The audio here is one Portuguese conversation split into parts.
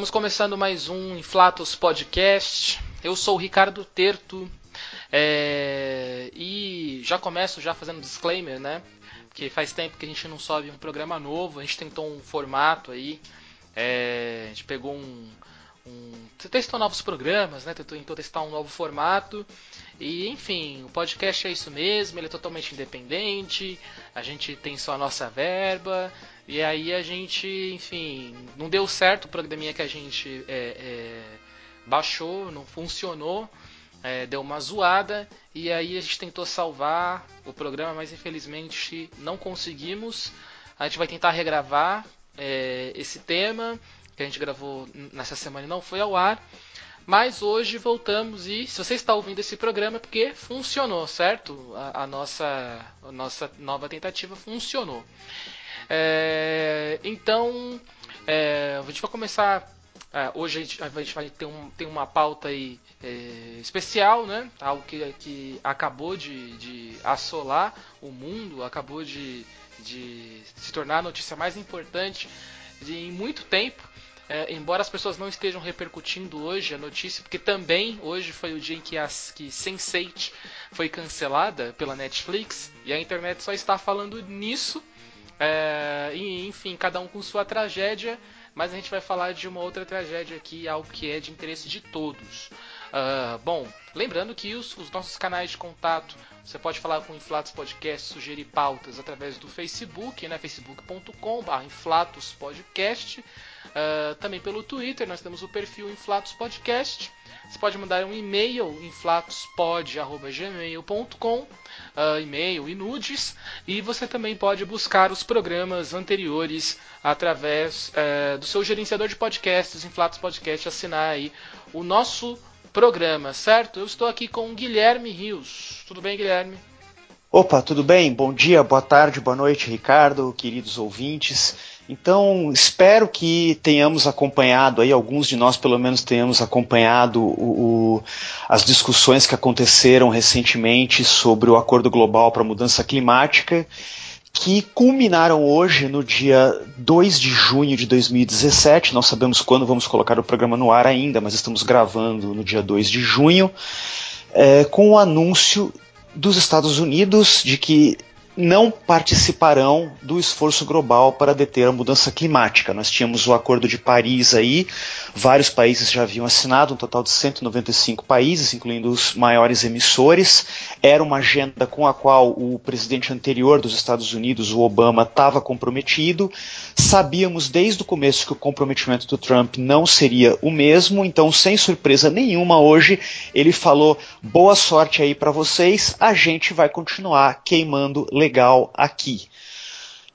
estamos começando mais um Inflatos Podcast. Eu sou o Ricardo Terto é, e já começo já fazendo disclaimer, né? Porque faz tempo que a gente não sobe um programa novo, a gente tentou um formato aí, é, a gente pegou um, um testou novos programas, né? Tentou, tentou testar um novo formato e enfim, o podcast é isso mesmo, ele é totalmente independente, a gente tem só a nossa verba, e aí a gente, enfim, não deu certo o programinha que a gente é, é, baixou, não funcionou, é, deu uma zoada, e aí a gente tentou salvar o programa, mas infelizmente não conseguimos. A gente vai tentar regravar é, esse tema que a gente gravou nessa semana e não foi ao ar. Mas hoje voltamos e se você está ouvindo esse programa é porque funcionou, certo? A, a nossa, a nossa nova tentativa funcionou. É, então, é, a gente vai começar. É, hoje a gente, a gente, vai ter, um, ter uma pauta aí é, especial, né? Algo que, que acabou de, de assolar o mundo, acabou de, de se tornar a notícia mais importante de, em muito tempo. É, embora as pessoas não estejam repercutindo hoje a notícia, porque também hoje foi o dia em que, as, que Sense8 foi cancelada pela Netflix e a internet só está falando nisso. É, enfim, cada um com sua tragédia, mas a gente vai falar de uma outra tragédia aqui, algo que é de interesse de todos. Uh, bom, lembrando que os, os, nossos canais de contato, você pode falar com o Inflatos Podcast, sugerir pautas através do Facebook, né, facebook.com.br Inflatos Podcast. Uh, também pelo Twitter, nós temos o perfil Inflatos Podcast. Você pode mandar um e-mail, inflatospod.gmail.com, uh, e-mail e nudes. E você também pode buscar os programas anteriores através uh, do seu gerenciador de podcasts, Inflatos Podcast, assinar aí o nosso programa, certo? Eu estou aqui com o Guilherme Rios. Tudo bem, Guilherme? Opa, tudo bem? Bom dia, boa tarde, boa noite, Ricardo, queridos ouvintes. Então, espero que tenhamos acompanhado, aí alguns de nós pelo menos tenhamos acompanhado o, o, as discussões que aconteceram recentemente sobre o Acordo Global para a Mudança Climática, que culminaram hoje no dia 2 de junho de 2017. Não sabemos quando vamos colocar o programa no ar ainda, mas estamos gravando no dia 2 de junho, é, com o anúncio dos Estados Unidos de que não participarão do esforço global para deter a mudança climática. Nós tínhamos o Acordo de Paris aí, vários países já haviam assinado, um total de 195 países, incluindo os maiores emissores. Era uma agenda com a qual o presidente anterior dos Estados Unidos, o Obama, estava comprometido. Sabíamos desde o começo que o comprometimento do Trump não seria o mesmo, então, sem surpresa nenhuma, hoje ele falou: boa sorte aí para vocês, a gente vai continuar queimando legal aqui.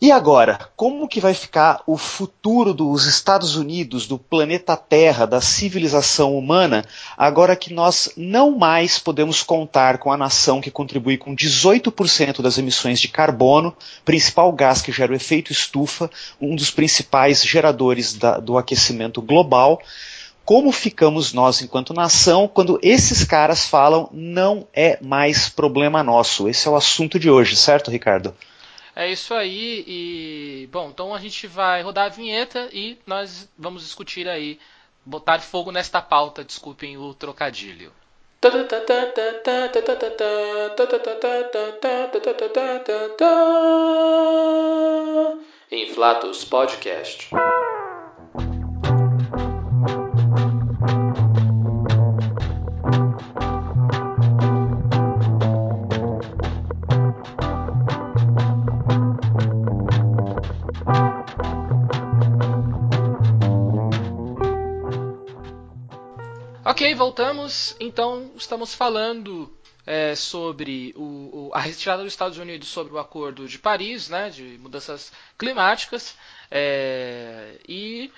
E agora, como que vai ficar o futuro dos Estados Unidos, do planeta Terra, da civilização humana, agora que nós não mais podemos contar com a nação que contribui com 18% das emissões de carbono, principal gás que gera o efeito estufa, um dos principais geradores da, do aquecimento global? Como ficamos nós enquanto nação quando esses caras falam não é mais problema nosso? Esse é o assunto de hoje, certo, Ricardo? É isso aí e bom, então a gente vai rodar a vinheta e nós vamos discutir aí, botar fogo nesta pauta, desculpem o trocadilho. Inflatos Podcast. Voltamos. Então, estamos falando é, sobre o, o, a retirada dos Estados Unidos sobre o Acordo de Paris, né, de mudanças climáticas, é, e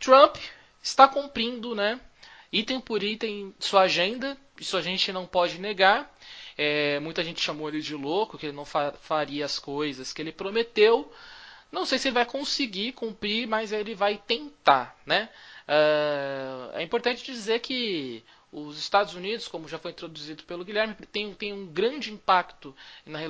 Trump está cumprindo, né, item por item sua agenda. Isso a gente não pode negar. É, muita gente chamou ele de louco, que ele não fa faria as coisas que ele prometeu. Não sei se ele vai conseguir cumprir, mas ele vai tentar, né? Uh, é importante dizer que os Estados Unidos, como já foi introduzido pelo Guilherme, tem, tem um grande impacto na,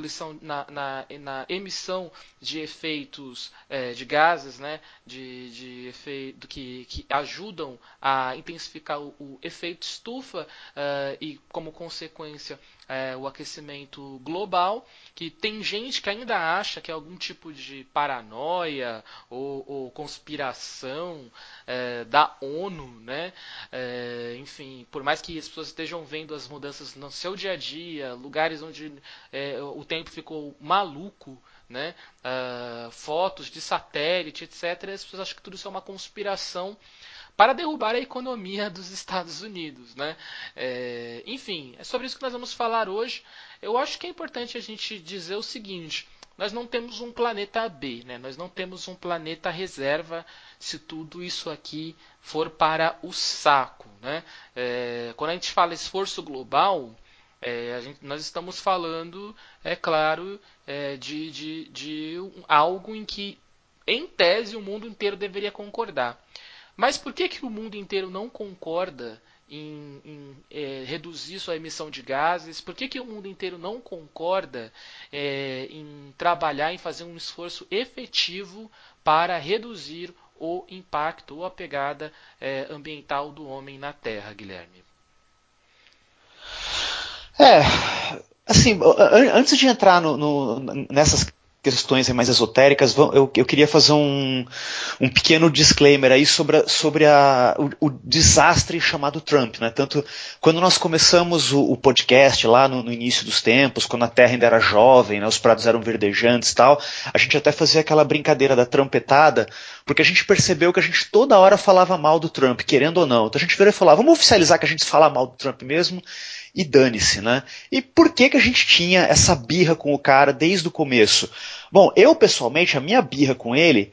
na, na, na emissão de efeitos é, de gases, né, de, de efeito, que, que ajudam a intensificar o, o efeito estufa é, e, como consequência, é, o aquecimento global, que tem gente que ainda acha que é algum tipo de paranoia ou, ou conspiração é, da ONU, né? É, enfim, por mais que as pessoas estejam vendo as mudanças no seu dia a dia, lugares onde é, o tempo ficou maluco, né? Uh, fotos de satélite, etc. As pessoas acham que tudo isso é uma conspiração para derrubar a economia dos Estados Unidos. Né? É, enfim, é sobre isso que nós vamos falar hoje. Eu acho que é importante a gente dizer o seguinte: nós não temos um planeta B, né? nós não temos um planeta reserva se tudo isso aqui for para o saco. Né? É, quando a gente fala esforço global, é, gente, nós estamos falando, é claro, é, de, de, de algo em que, em tese, o mundo inteiro deveria concordar. Mas por que, que o mundo inteiro não concorda em, em é, reduzir sua emissão de gases? Por que, que o mundo inteiro não concorda é, em trabalhar, em fazer um esforço efetivo para reduzir o impacto ou a pegada é, ambiental do homem na Terra, Guilherme? É, assim, antes de entrar no, no, nessas questões mais esotéricas, eu, queria fazer um, um, pequeno disclaimer aí sobre, a, sobre a, o, o, desastre chamado Trump. Né? Tanto quando nós começamos o, o podcast lá no, no, início dos tempos, quando a Terra ainda era jovem, né, os prados eram verdejantes e tal, a gente até fazia aquela brincadeira da trumpetada, porque a gente percebeu que a gente toda hora falava mal do Trump, querendo ou não. Então a gente virou e falou, ah, vamos oficializar que a gente fala mal do Trump mesmo e dane-se, né? E por que que a gente tinha essa birra com o cara desde o começo? Bom, eu pessoalmente, a minha birra com ele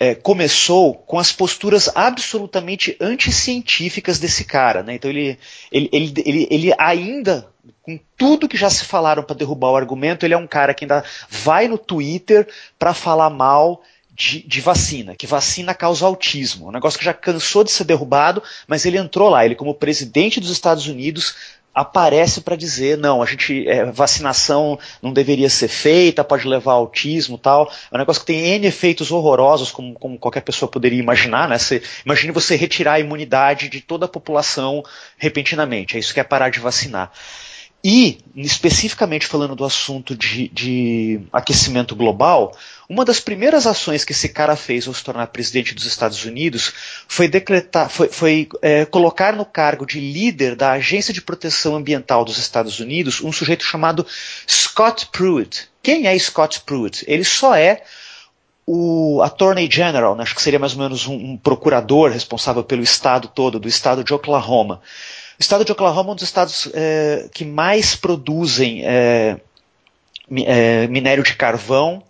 é, começou com as posturas absolutamente anticientíficas desse cara, né? Então ele, ele, ele, ele, ele ainda com tudo que já se falaram para derrubar o argumento, ele é um cara que ainda vai no Twitter para falar mal de, de, vacina, que vacina causa autismo. Um negócio que já cansou de ser derrubado, mas ele entrou lá. Ele, como presidente dos Estados Unidos, aparece para dizer não, a gente é, vacinação não deveria ser feita, pode levar ao autismo tal. É um negócio que tem N efeitos horrorosos, como, como qualquer pessoa poderia imaginar, né? Você, imagine você retirar a imunidade de toda a população repentinamente. É isso que é parar de vacinar. E, especificamente falando do assunto de, de, aquecimento global, uma das primeiras ações que esse cara fez ao se tornar presidente dos Estados Unidos foi, decretar, foi, foi é, colocar no cargo de líder da Agência de Proteção Ambiental dos Estados Unidos um sujeito chamado Scott Pruitt. Quem é Scott Pruitt? Ele só é o Attorney General, né, acho que seria mais ou menos um, um procurador responsável pelo estado todo, do estado de Oklahoma. O estado de Oklahoma é um dos estados é, que mais produzem é, minério de carvão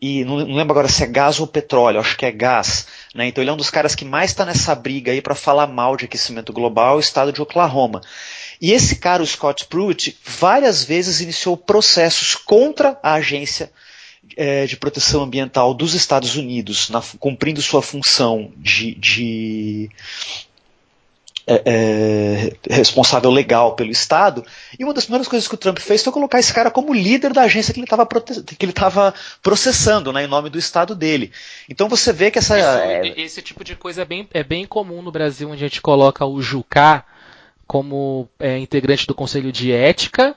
e não, não, lembro agora se é gás ou petróleo, acho que é gás. Né? Então ele é um dos caras que mais está nessa briga aí para falar mal de aquecimento global, o estado de Oklahoma. E esse cara, o Scott Pruitt, várias vezes iniciou processos contra a agência é, de proteção ambiental dos Estados Unidos, na, cumprindo sua função de, de é, é, responsável legal pelo Estado. E uma das primeiras coisas que o Trump fez foi colocar esse cara como líder da agência que ele estava que ele estava processando, né, em nome do Estado dele. Então você vê que essa é... esse tipo de coisa é bem, é bem comum no Brasil, onde a gente coloca o Jucá como é, integrante do Conselho de Ética.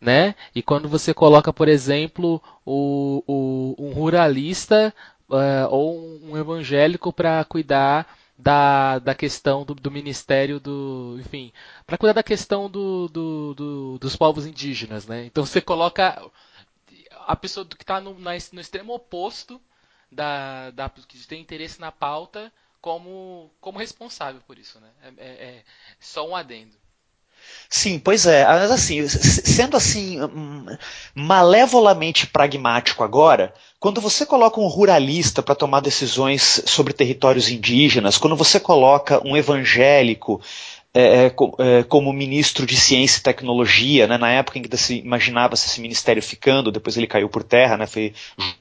Né? E quando você coloca, por exemplo, o, o um ruralista uh, ou um evangélico para cuidar da, da questão do, do ministério do. Enfim, para cuidar da questão do, do, do, dos povos indígenas, né? Então você coloca a pessoa que está no, no extremo oposto da, da que tem interesse na pauta como, como responsável por isso, né? É, é, é só um adendo. Sim, pois é. Mas assim, sendo assim malevolamente pragmático agora, quando você coloca um ruralista para tomar decisões sobre territórios indígenas, quando você coloca um evangélico é, é, é como ministro de Ciência e Tecnologia, né, na época em que se imaginava esse ministério ficando, depois ele caiu por terra, né, foi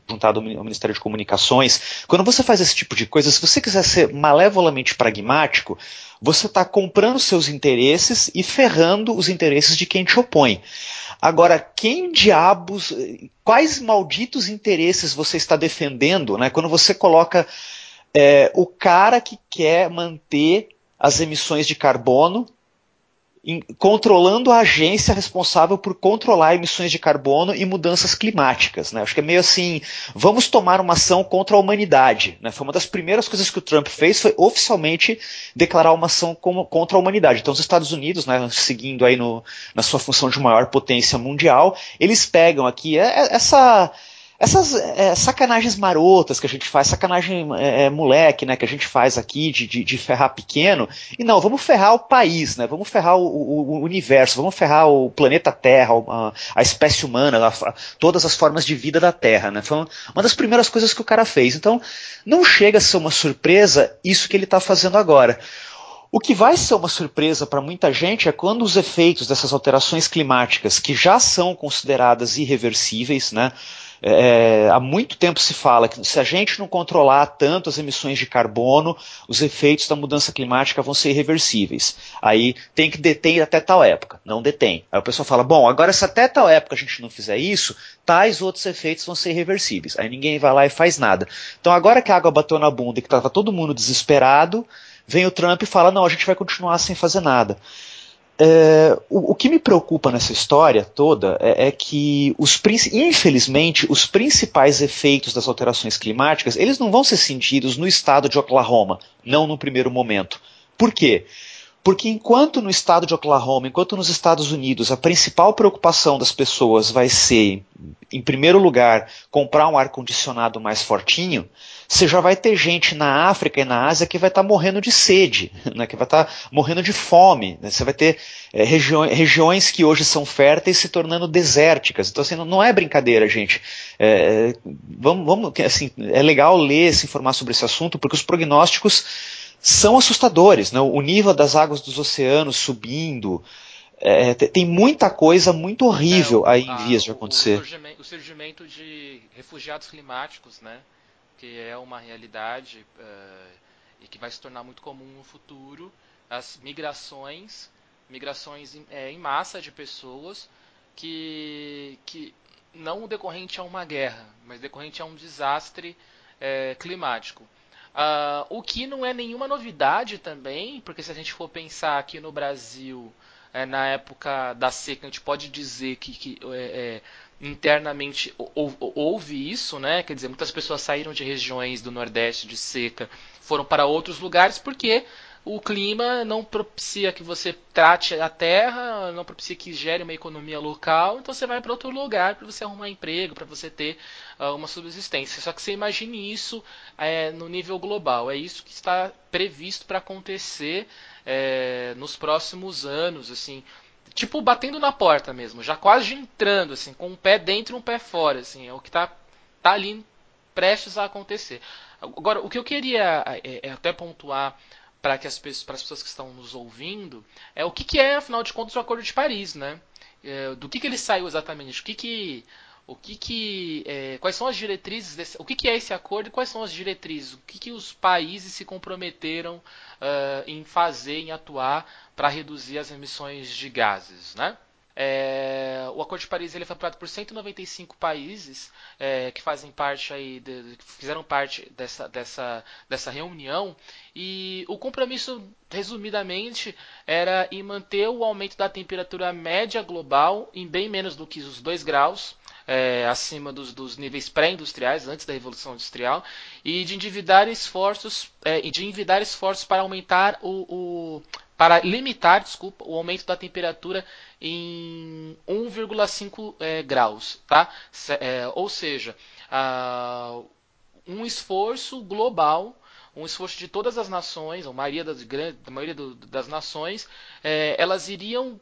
juntado ao Ministério de Comunicações. Quando você faz esse tipo de coisa, se você quiser ser malevolamente pragmático, você está comprando seus interesses e ferrando os interesses de quem te opõe. Agora, quem diabos, quais malditos interesses você está defendendo, né? Quando você coloca é, o cara que quer manter as emissões de carbono em, controlando a agência responsável por controlar emissões de carbono e mudanças climáticas. Né? Acho que é meio assim, vamos tomar uma ação contra a humanidade. Né? Foi uma das primeiras coisas que o Trump fez, foi oficialmente declarar uma ação como, contra a humanidade. Então os Estados Unidos, né, seguindo aí no, na sua função de maior potência mundial, eles pegam aqui é, é, essa essas é, sacanagens marotas que a gente faz, sacanagem é, é, moleque, né, que a gente faz aqui de, de, de, ferrar pequeno, e não, vamos ferrar o país, né, vamos ferrar o, o, o universo, vamos ferrar o planeta Terra, a, a espécie humana, a, todas as formas de vida da Terra, né, foi uma das primeiras coisas que o cara fez. Então, não chega a ser uma surpresa isso que ele está fazendo agora. O que vai ser uma surpresa para muita gente é quando os efeitos dessas alterações climáticas, que já são consideradas irreversíveis, né, é, há muito tempo se fala que se a gente não controlar tanto as emissões de carbono, os efeitos da mudança climática vão ser irreversíveis. Aí tem que deter até tal época. Não detém. Aí o pessoal fala: bom, agora se até tal época a gente não fizer isso, tais outros efeitos vão ser irreversíveis. Aí ninguém vai lá e faz nada. Então agora que a água bateu na bunda e que estava todo mundo desesperado, vem o Trump e fala: não, a gente vai continuar sem fazer nada. É, o, o, que me preocupa nessa história toda é, é, que, os, infelizmente, os principais efeitos das alterações climáticas eles não vão ser sentidos no estado de Oklahoma, não no primeiro momento. Por quê? Porque enquanto no estado de Oklahoma, enquanto nos Estados Unidos, a principal preocupação das pessoas vai ser, em primeiro lugar, comprar um ar-condicionado mais fortinho, você já vai ter gente na África e na Ásia que vai estar tá morrendo de sede, né, que vai estar tá morrendo de fome. Né, você vai ter é, regi regiões que hoje são férteis se tornando desérticas. Então, assim, não, não é brincadeira, gente. É, vamos, vamos, assim, é legal ler, se informar sobre esse assunto, porque os prognósticos são assustadores. Né? O nível das águas dos oceanos subindo. É, tem muita coisa muito horrível é, o, aí em vias de acontecer. O surgimento, o surgimento de refugiados climáticos, né? Que é uma realidade uh, e que vai se tornar muito comum no futuro, as migrações, migrações em, é, em massa de pessoas que, que não decorrente a uma guerra, mas decorrente a um desastre é, climático. Uh, o que não é nenhuma novidade também, porque se a gente for pensar aqui no Brasil, é, na época da seca, a gente pode dizer que, que é, internamente houve isso, né? Quer dizer, muitas pessoas saíram de regiões do Nordeste de seca, foram para outros lugares porque o clima não propicia que você trate a terra, não propicia que gere uma economia local, então você vai para outro lugar para você arrumar emprego, para você ter uh, uma subsistência. Só que você imagine isso é, no nível global. É isso que está previsto para acontecer é, nos próximos anos, assim tipo batendo na porta mesmo, já quase entrando, assim, com um pé dentro e um pé fora, assim, é o que está tá ali prestes a acontecer. Agora, o que eu queria é, é até pontuar para que as pessoas, para as pessoas que estão nos ouvindo é o que, que é, afinal de contas, o Acordo de Paris, né? É, do que, que ele saiu exatamente? O que, que o que, que é, quais são as diretrizes desse, o que, que é esse acordo e quais são as diretrizes? O que, que os países se comprometeram uh, em fazer em atuar para reduzir as emissões de gases né? É, o Acordo de Paris ele foi aprovado por 195 países é, que fazem parte aí, de, que fizeram parte dessa, dessa, dessa reunião. E o compromisso, resumidamente, era em manter o aumento da temperatura média global em bem menos do que os 2 graus é, acima dos, dos níveis pré-industriais, antes da Revolução Industrial, e de endividar esforços, é, de envidar esforços para aumentar o, o para limitar, desculpa, o aumento da temperatura em 1,5 é, graus, tá? É, ou seja, uh, um esforço global um esforço de todas as nações, a maioria das, a maioria do, das nações, é, elas iriam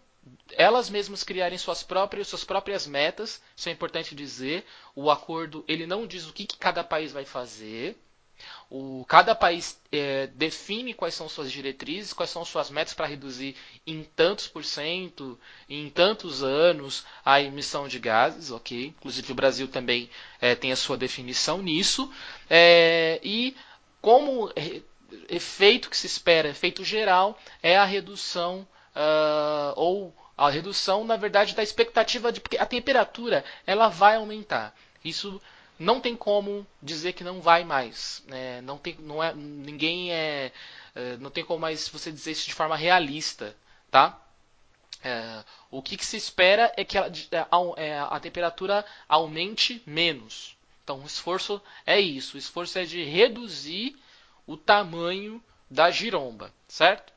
elas mesmas criarem suas próprias, suas próprias metas, isso é importante dizer. O acordo ele não diz o que, que cada país vai fazer. o, cada país é, define quais são suas diretrizes, quais são suas metas para reduzir em tantos por cento, em tantos anos a emissão de gases, ok? Inclusive o Brasil também é, tem a sua definição nisso. É, e como efeito que se espera, efeito geral, é a redução uh, ou a redução, na verdade, da expectativa de porque a temperatura ela vai aumentar. Isso não tem como dizer que não vai mais. Né? Não tem, não é, ninguém é, é, não tem como mais você dizer isso de forma realista, tá? É, o que, que, se espera é que a, é, é, a, temperatura aumente menos. Então, o esforço é isso. O esforço é de reduzir o tamanho da giromba, certo?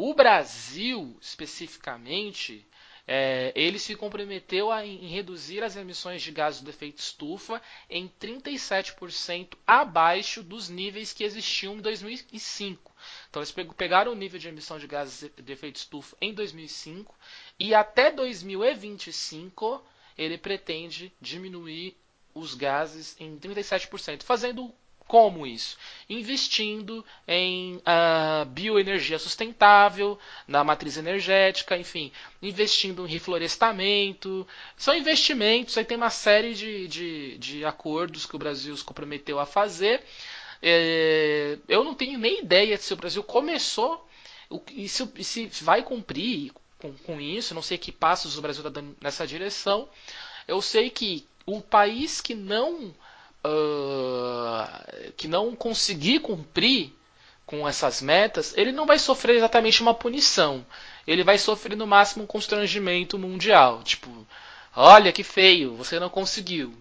O Brasil, especificamente, é, ele se comprometeu a, em reduzir as emissões de gases do efeito estufa em 37% abaixo dos níveis que existiam em 2005. Então eles pegaram o nível de emissão de gases de efeito estufa em 2005 e até 2025 ele pretende diminuir os gases em 37%, fazendo como isso? Investindo em uh, bioenergia sustentável, na matriz energética, enfim, investindo em reflorestamento. São investimentos, aí tem uma série de, de, de acordos que o Brasil se comprometeu a fazer. É, eu não tenho nem ideia se o Brasil começou e se, se vai cumprir com, com, isso. Não sei que passos o Brasil está dando nessa direção. Eu sei que o país que não uh, que não conseguir cumprir com essas metas, ele não vai sofrer exatamente uma punição. Ele vai sofrer no máximo um constrangimento mundial. Tipo, olha que feio, você não conseguiu.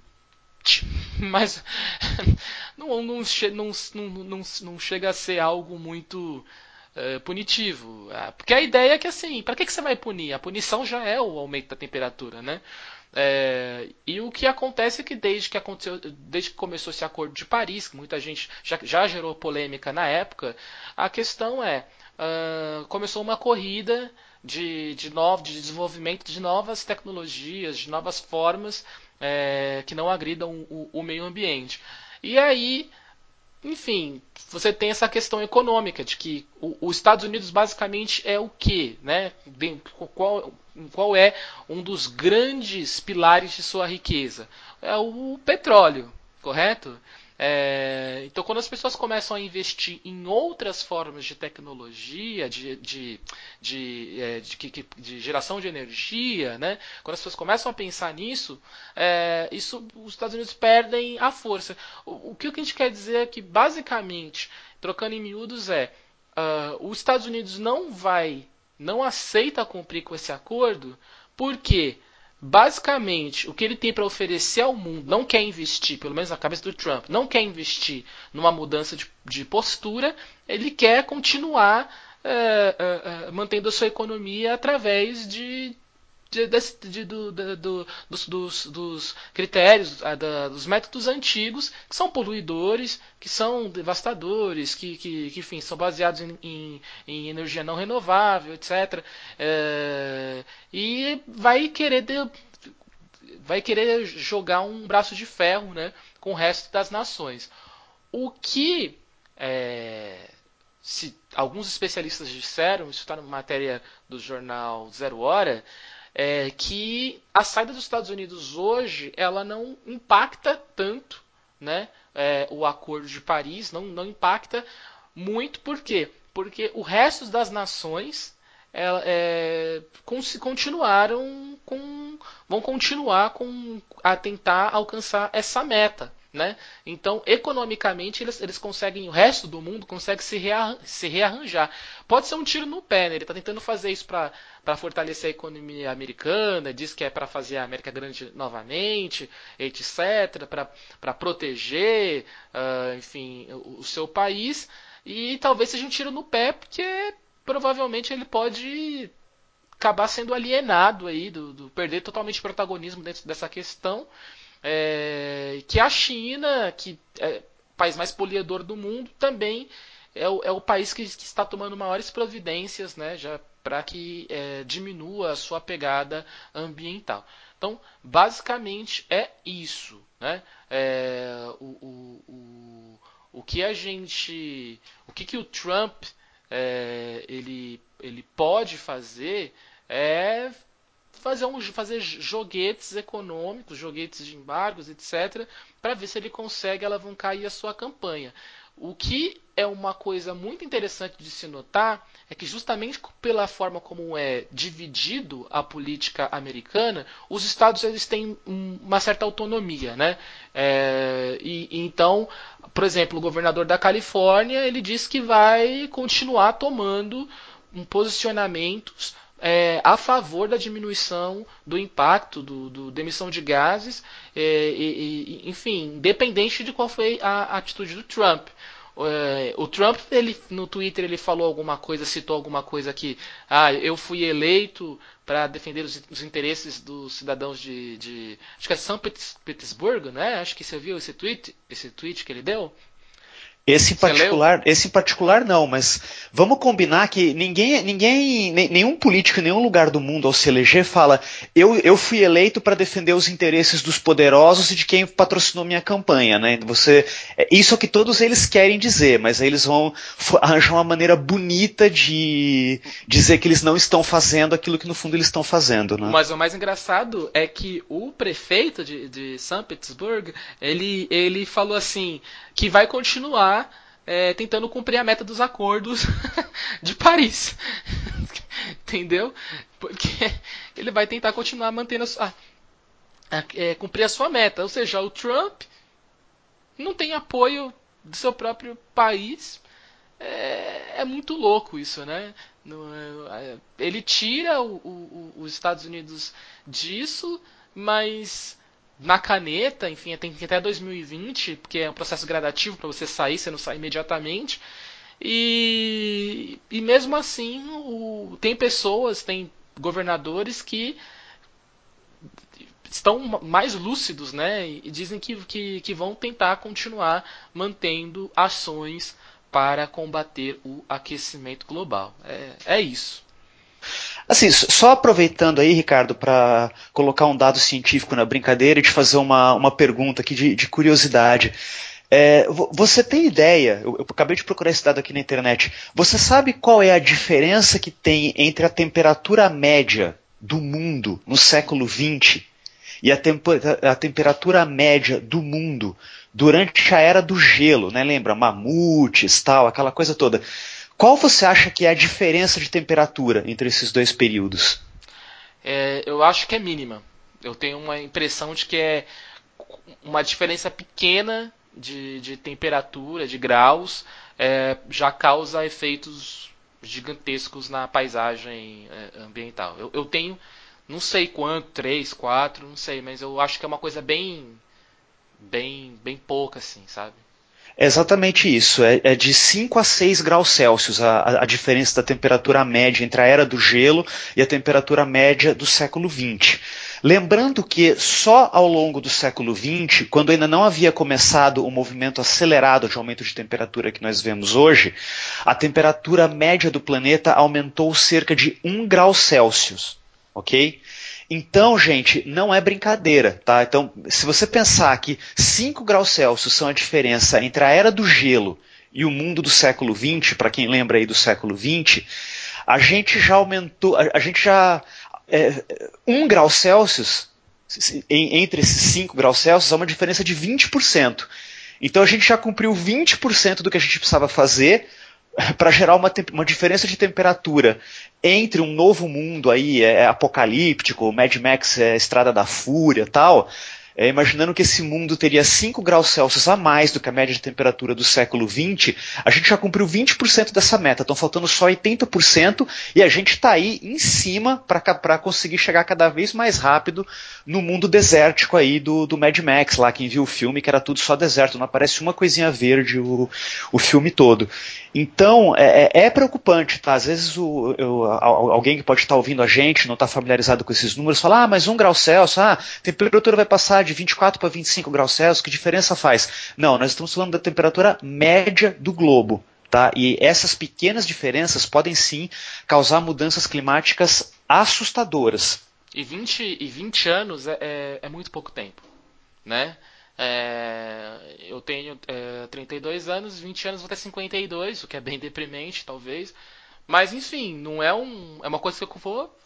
Mas não, não, não, não, chega a ser algo muito uh, punitivo. Ah, porque a ideia é que assim, para que, que você vai punir? A punição já é o aumento da temperatura, né? É, e o que acontece é que desde que aconteceu, desde que começou esse acordo de Paris, que muita gente já, já gerou polêmica na época, a questão é uh, começou uma corrida de, de, novo, de desenvolvimento de novas tecnologias, de novas formas é, que não agridam o, o meio ambiente. E aí enfim, você tem essa questão econômica de que os Estados Unidos basicamente é o que, né? Qual, qual é um dos grandes pilares de sua riqueza? É o petróleo, correto? É, então, quando as pessoas começam a investir em outras formas de tecnologia, de, de, de, é, de, de geração de energia, né? quando as pessoas começam a pensar nisso, é, isso os Estados Unidos perdem a força. O, o, que a gente quer dizer é que, basicamente, trocando em miúdos, é uh, os Estados Unidos não vai, não aceita cumprir com esse acordo, porque basicamente, o que ele tem para oferecer ao mundo, não quer investir, pelo menos na cabeça do Trump, não quer investir numa mudança de, de postura, ele quer continuar é, é, mantendo a sua economia através de, de, de, do, do, dos, dos, dos, critérios, dos métodos antigos, que são poluidores, que são devastadores, que, que, que enfim, são baseados em, em, em, energia não renovável, etc. É, e vai querer de, vai querer jogar um braço de ferro né, com o resto das nações. O que é, se alguns especialistas disseram, isso está na matéria do jornal Zero Hora, é que a saída dos Estados Unidos hoje ela não impacta tanto né, é, o Acordo de Paris, não, não impacta muito, por quê? Porque o resto das nações é, continuaram com, vão continuar com, a tentar alcançar essa meta. Né? Então, economicamente, eles, eles conseguem, o resto do mundo consegue se, se rearranjar. Pode ser um tiro no pé, né? ele está tentando fazer isso para fortalecer a economia americana, diz que é para fazer a América grande novamente, etc., para proteger, uh, enfim, o, o seu país. E talvez seja um tiro no pé, porque provavelmente ele pode acabar sendo alienado aí, do, do perder totalmente protagonismo dentro dessa questão é, que a China, que é o país mais poliedor do mundo, também é o, é o país que, que, está tomando maiores providências né, já para que é, diminua a sua pegada ambiental. Então, basicamente é isso. Né? É, o, o, o, o, que que a gente, o que, que o Trump é, ele, ele pode fazer é fazer, um, fazer joguetes econômicos, joguetes de embargos, etc., para ver se ele consegue alavancar a sua campanha. O que é uma coisa muito interessante de se notar é que justamente pela forma como é dividido a política americana, os estados eles têm uma certa autonomia, né? É, e, então, por exemplo, o governador da Califórnia ele diz que vai continuar tomando posicionamentos é, a favor da diminuição do impacto do, do da emissão de gases, é, e, e, enfim, independente de qual foi a, a atitude do Trump. É, o Trump, ele, no Twitter, ele falou alguma coisa, citou alguma coisa que, ah, eu fui eleito para defender os, os, interesses dos cidadãos de, de, acho que é São Petersburgo, né? Acho que você viu esse tweet, esse tweet que ele deu. Esse particular, esse particular não, mas vamos combinar que ninguém, ninguém, nenhum político em nenhum lugar do mundo ao se eleger fala eu, eu fui eleito para defender os interesses dos poderosos e de quem patrocinou minha campanha, né? Você, é, isso é o que todos eles querem dizer, mas aí eles vão arranjar uma maneira bonita de dizer que eles não estão fazendo aquilo que no fundo eles estão fazendo, né? Mas o mais engraçado é que o prefeito de, de São Petersburgo, ele, ele falou assim que vai continuar é, tentando cumprir a meta dos acordos de Paris. Entendeu? Porque ele vai tentar continuar mantendo a, sua, é, cumprir a sua meta. Ou seja, o Trump não tem apoio do seu próprio país. É, é muito louco isso, né? É, ele tira o, o, os Estados Unidos disso, mas na caneta, enfim, tem que até 2020, porque é um processo gradativo para você sair, você não sai imediatamente. E, e mesmo assim, o, tem pessoas, tem governadores que estão mais lúcidos, né? E dizem que, que, que vão tentar continuar mantendo ações para combater o aquecimento global. É, é isso. Assim, só aproveitando aí, Ricardo, para colocar um dado científico na brincadeira e te fazer uma, uma pergunta aqui de, de curiosidade. É, você tem ideia, eu, eu, acabei de procurar esse dado aqui na internet, você sabe qual é a diferença que tem entre a temperatura média do mundo no século XX e a, tempo, a temperatura média do mundo durante a era do gelo, né? Lembra? Mamutes, tal, aquela coisa toda. Qual você acha que é a diferença de temperatura entre esses dois períodos? É, eu acho que é mínima. Eu tenho uma impressão de que é uma diferença pequena de, de temperatura, de graus, é, já causa efeitos gigantescos na paisagem é, ambiental. Eu, eu, tenho, não sei quanto, 3, 4, não sei, mas eu acho que é uma coisa bem, bem, bem pouca, assim, sabe? É exatamente isso. É, é, de 5 a 6 graus Celsius a, a, diferença da temperatura média entre a era do gelo e a temperatura média do século XX. Lembrando que só ao longo do século XX, quando ainda não havia começado o movimento acelerado de aumento de temperatura que nós vemos hoje, a temperatura média do planeta aumentou cerca de 1 grau Celsius. Ok? Então, gente, não é brincadeira, tá? Então, se você pensar que 5 graus Celsius são a diferença entre a era do gelo e o mundo do século XX, para quem lembra aí do século XX, a gente já aumentou, a, a gente já. É, 1 um grau Celsius, em, entre esses 5 graus Celsius, há uma diferença de 20%. Então a gente já cumpriu 20% do que a gente precisava fazer para gerar uma, uma diferença de temperatura entre um novo mundo aí é, apocalíptico, Mad Max é Estrada da Fúria tal, é, imaginando que esse mundo teria 5 graus Celsius a mais do que a média de temperatura do século XX, a gente já cumpriu 20% dessa meta, estão faltando só 80% e a gente está aí em cima para conseguir chegar cada vez mais rápido no mundo desértico aí do, do Mad Max, lá quem viu o filme, que era tudo só deserto, não aparece uma coisinha verde o, o filme todo. Então, é, é, é preocupante, tá? Às vezes o, eu, alguém que pode estar ouvindo a gente, não está familiarizado com esses números, fala, ah, mas um grau Celsius, ah, a temperatura vai passar de 24 para 25 graus Celsius, que diferença faz? Não, nós estamos falando da temperatura média do globo. Tá? E essas pequenas diferenças podem sim causar mudanças climáticas assustadoras. E 20, e 20 anos é, é, é muito pouco tempo. Né? É, eu tenho é, 32 anos, 20 anos vou ter 52, o que é bem deprimente, talvez. Mas, enfim, não é um. É uma coisa que eu vou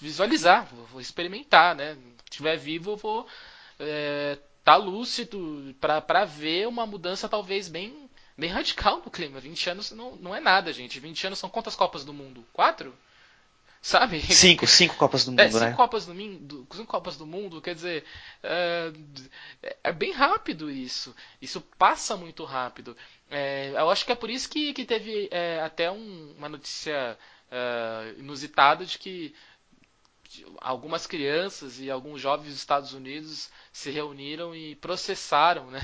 visualizar, vou experimentar, né? Se estiver vivo, eu vou é, tá lúcido para ver uma mudança talvez bem, bem radical no clima. 20 anos não, não é nada, gente. 20 anos são quantas Copas do Mundo? Quatro? Sabe? Cinco, cinco Copas do é, Mundo, é, cinco né? Copas do, cinco Copas do Mundo, quer dizer, é, é, bem rápido isso. Isso passa muito rápido. É, eu acho que é por isso que, que teve é, até um, uma notícia é, inusitada de que algumas crianças e alguns jovens dos Estados Unidos se reuniram e processaram, né?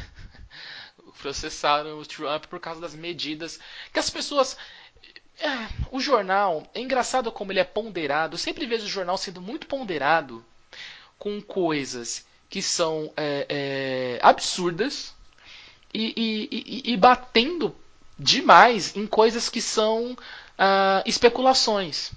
processaram o Trump por causa das medidas que as pessoas é, o jornal, é engraçado como ele é ponderado. Eu sempre vejo o jornal sendo muito ponderado com coisas que são é, é, absurdas e, e, e, e, batendo demais em coisas que são ah, especulações.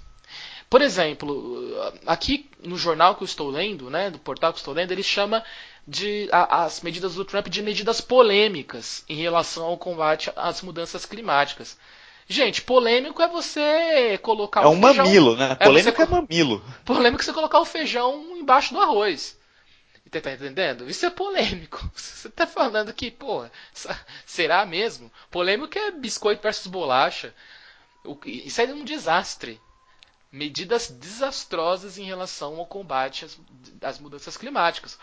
Por exemplo, aqui no jornal que eu estou lendo, né, do portal que eu estou lendo, ele chama de a, as medidas do Trump de medidas polêmicas em relação ao combate às mudanças climáticas. Gente, polêmico é você colocar é o um feijão... mamilo, né? É polêmico é, mamilo. Polêmico é você colocar o feijão embaixo do arroz. Você tá entendendo? Isso é polêmico. Você tá falando que, pô, será mesmo? Polêmico é biscoito versus bolacha. Isso é um desastre. Medidas desastrosas em relação ao combate às, às mudanças climáticas.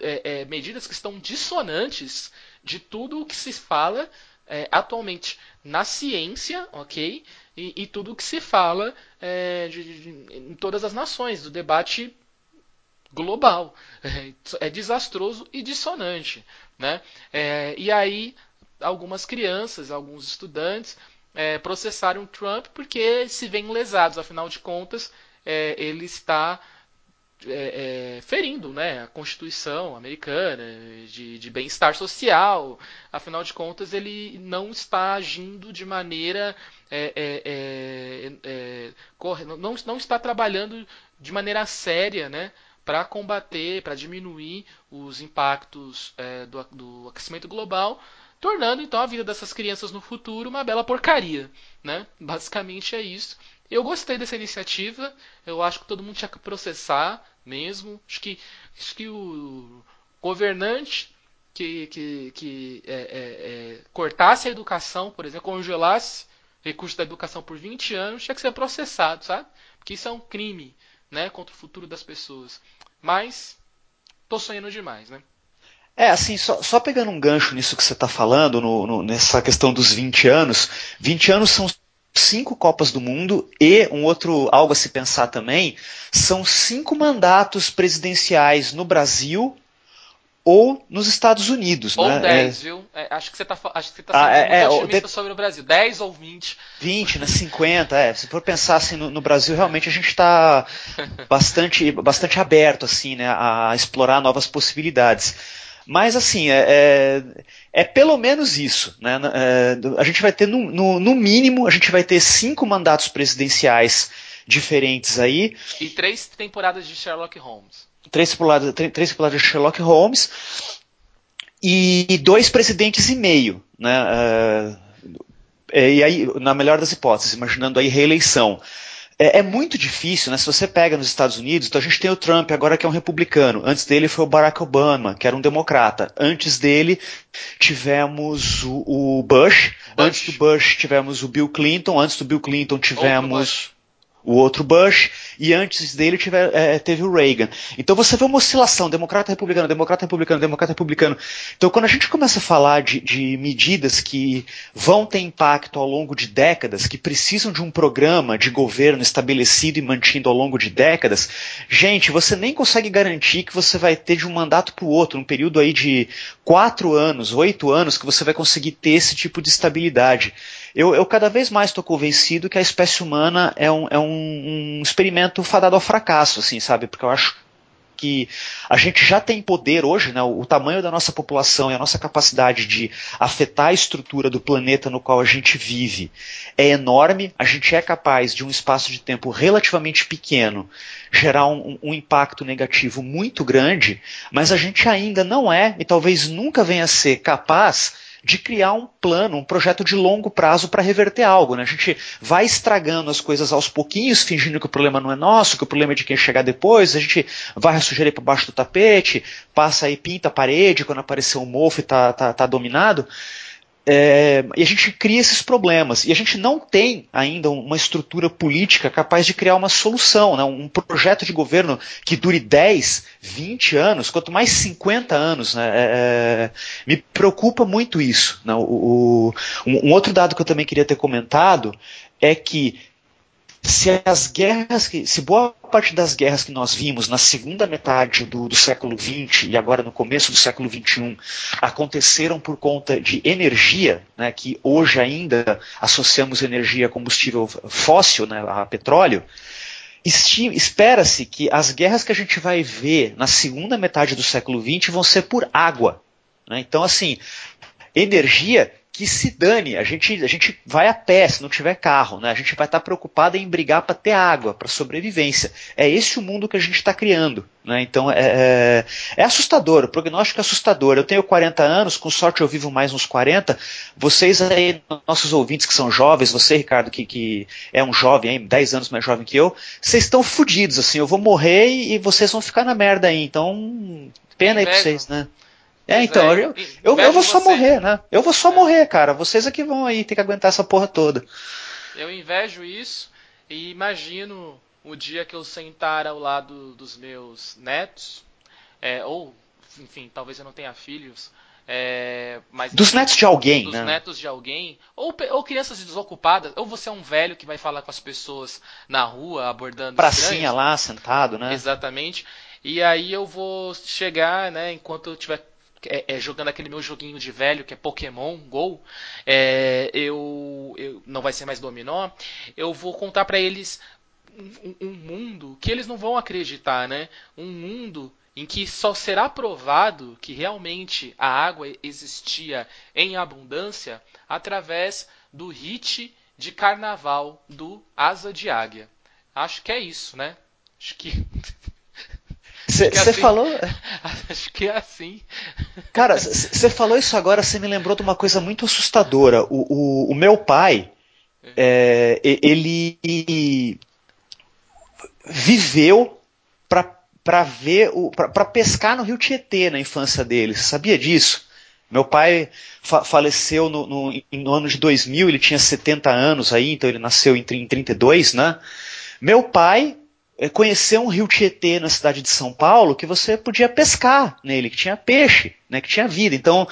É, é, medidas que estão dissonantes de tudo o que se fala é, atualmente na ciência, ok? E, e tudo o que se fala é, de, de, em todas as nações, do debate global. É, é desastroso e dissonante. Né? É, e aí, algumas crianças, alguns estudantes é, processaram Trump porque se veem lesados, afinal de contas, é, ele está é, é, ferindo né, a Constituição americana de, de bem-estar social. Afinal de contas, ele não está agindo de maneira. É, é, é, é corre, não, não está trabalhando de maneira séria né, para combater, para diminuir os impactos do, do aquecimento global tornando então a vida dessas crianças no futuro uma bela porcaria, né? Basicamente é isso. Eu gostei dessa iniciativa, eu acho que todo mundo tinha que processar mesmo. Acho que, acho que o governante que, que, que é, é, é, cortasse a educação, por exemplo, congelasse recursos da educação por 20 anos, tinha que ser processado, sabe? Porque isso é um crime né, contra o futuro das pessoas. Mas tô sonhando demais, né? É, assim, só, só, pegando um gancho nisso que você está falando, no, no, nessa questão dos 20 anos, 20 anos são cinco Copas do Mundo e um outro algo a se pensar também são cinco mandatos presidenciais no Brasil ou nos Estados Unidos. Ou né? 10, é... viu? É, acho que você está acho que você tá ah, sendo é, muito é, otimista de... sobre o Brasil. 10 ou 20. 20, né? 50, é. Se for pensar assim no, no Brasil, realmente a gente está bastante, bastante aberto assim, né, a explorar novas possibilidades. Mas assim, é, é, é, pelo menos isso. Né? É, a gente vai ter, no, no, no, mínimo, a gente vai ter cinco mandatos presidenciais diferentes aí. E três temporadas de Sherlock Holmes. Três temporadas, três temporadas de Sherlock Holmes. E dois presidentes e meio. Né? É, e aí, na melhor das hipóteses, imaginando aí reeleição. É, é, muito difícil, né? Se você pega nos Estados Unidos, então a gente tem o Trump agora que é um republicano. Antes dele foi o Barack Obama, que era um democrata. Antes dele tivemos o, o Bush. Bush. Antes do Bush tivemos o Bill Clinton. Antes do Bill Clinton tivemos o outro Bush, e antes dele tiver, é, teve o Reagan. Então você vê uma oscilação, democrata republicano, democrata republicano, democrata republicano. Então quando a gente começa a falar de, de medidas que vão ter impacto ao longo de décadas, que precisam de um programa de governo estabelecido e mantido ao longo de décadas, gente, você nem consegue garantir que você vai ter de um mandato para o outro, um período aí de quatro anos, oito anos, que você vai conseguir ter esse tipo de estabilidade. Eu, eu cada vez mais estou convencido que a espécie humana é um, é um, um experimento fadado ao fracasso, assim, sabe? Porque eu acho que a gente já tem poder hoje, né, o, tamanho da nossa população e a nossa capacidade de afetar a estrutura do planeta no qual a gente vive é enorme. A gente é capaz, de um espaço de tempo relativamente pequeno, gerar um, um impacto negativo muito grande, mas a gente ainda não é, e talvez nunca venha a ser capaz de criar um plano, um projeto de longo prazo para reverter algo. Né? A gente vai estragando as coisas aos pouquinhos, fingindo que o problema não é nosso, que o problema é de quem chegar depois, a gente vai a sujeira para baixo do tapete, passa aí, pinta a parede quando aparecer um mofo e tá, tá, tá dominado. É, e a gente cria esses problemas. E a gente não tem ainda uma estrutura política capaz de criar uma solução, né? um projeto de governo que dure 10, 20 anos, quanto mais 50 anos. Né? É, é, me preocupa muito isso. Né? O, o, um outro dado que eu também queria ter comentado é que se as guerras que, se boa parte das guerras que nós vimos na segunda metade do, do século XX e agora no começo do século XXI aconteceram por conta de energia, né, que hoje ainda associamos energia a combustível fóssil, né, a petróleo, espera-se que as guerras que a gente vai ver na segunda metade do século XX vão ser por água. Né? Então, assim, energia que se dane, a gente, a gente vai a pé se não tiver carro, né? a gente vai estar preocupado em brigar para ter água, para sobrevivência. É esse o mundo que a gente está criando. Né? Então é, é, é, assustador, o prognóstico é assustador. Eu tenho 40 anos, com sorte eu vivo mais uns 40. Vocês aí, nossos ouvintes que são jovens, você, Ricardo, que, que é um jovem, aí, 10 anos mais jovem que eu, vocês estão fodidos, assim, eu vou morrer e, e vocês vão ficar na merda aí. Então, pena aí pra vocês, né? É, então, é, eu, eu, eu, vou só você. morrer, né? Eu vou só é. morrer, cara. Vocês é que vão aí ter que aguentar essa porra toda. Eu invejo isso e imagino o dia que eu sentar ao lado dos meus netos, é, ou, enfim, talvez eu não tenha filhos, é, mas dos netos de alguém, dos né? netos de alguém, ou, ou crianças desocupadas, ou você é um velho que vai falar com as pessoas na rua abordando pracinha lá sentado, né? Exatamente. E aí eu vou chegar, né, enquanto eu tiver é, é, jogando aquele meu joguinho de velho que é Pokémon Go, é, eu, eu, não vai ser mais dominó, eu vou contar para eles um, um, mundo que eles não vão acreditar, né? Um mundo em que só será provado que realmente a água existia em abundância através do hit de carnaval do Asa de Águia. Acho que é isso, né? Acho que Você assim, falou. Acho que é assim. Cara, você falou isso agora, você me lembrou de uma coisa muito assustadora. O, o, o meu pai, é, ele viveu para ver para pescar no Rio Tietê na infância dele. Você sabia disso? Meu pai fa faleceu no, no, no, ano de 2000, ele tinha 70 anos aí, então ele nasceu em, em 32, né? Meu pai é, conhecer um rio Tietê na cidade de São Paulo que você podia pescar nele, que tinha peixe, né, que tinha vida. Então,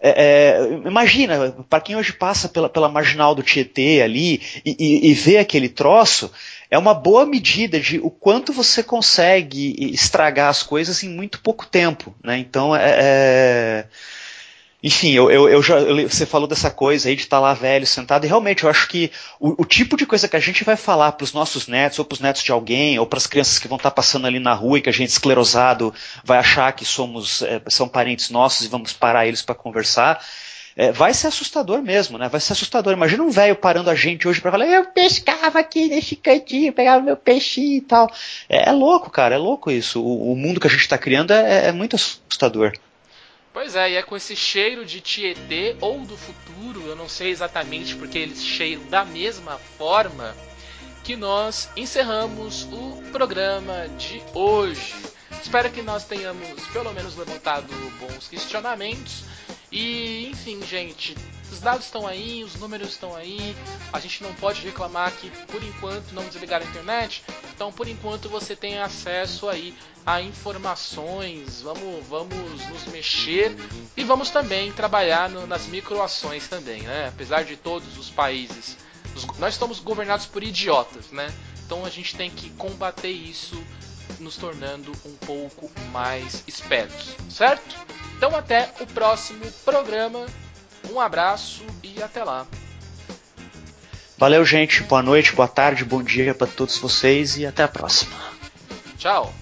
é, é, imagina, para quem hoje passa pela, pela marginal do Tietê ali e, e, e, vê aquele troço, é uma boa medida de o quanto você consegue estragar as coisas em muito pouco tempo. Né? Então, é, é enfim, eu, eu, eu já, eu, você falou dessa coisa aí de estar tá lá velho, sentado, e realmente eu acho que o, o tipo de coisa que a gente vai falar para os nossos netos, ou para os netos de alguém, ou para as crianças que vão estar tá passando ali na rua e que a gente esclerosado vai achar que somos é, são parentes nossos e vamos parar eles para conversar, é, vai ser assustador mesmo, né? Vai ser assustador. Imagina um velho parando a gente hoje para falar, eu pescava aqui nesse cantinho, pegava meu peixinho e tal. É, é louco, cara, é louco isso. O, o mundo que a gente está criando é, é muito assustador. Pois é, e é com esse cheiro de Tietê ou do futuro, eu não sei exatamente porque eles cheiram da mesma forma, que nós encerramos o programa de hoje. Espero que nós tenhamos pelo menos levantado bons questionamentos e, enfim, gente, os dados estão aí, os números estão aí. A gente não pode reclamar que por enquanto não desligaram a internet. Então, por enquanto você tem acesso aí a informações. Vamos, vamos nos mexer e vamos também trabalhar no, nas microações também, né? Apesar de todos os países, os, nós estamos governados por idiotas, né? Então a gente tem que combater isso nos tornando um pouco mais espertos, certo? Então até o próximo programa. Um abraço e até lá. Valeu, gente. Boa noite, boa tarde, bom dia para todos vocês e até a próxima. Tchau.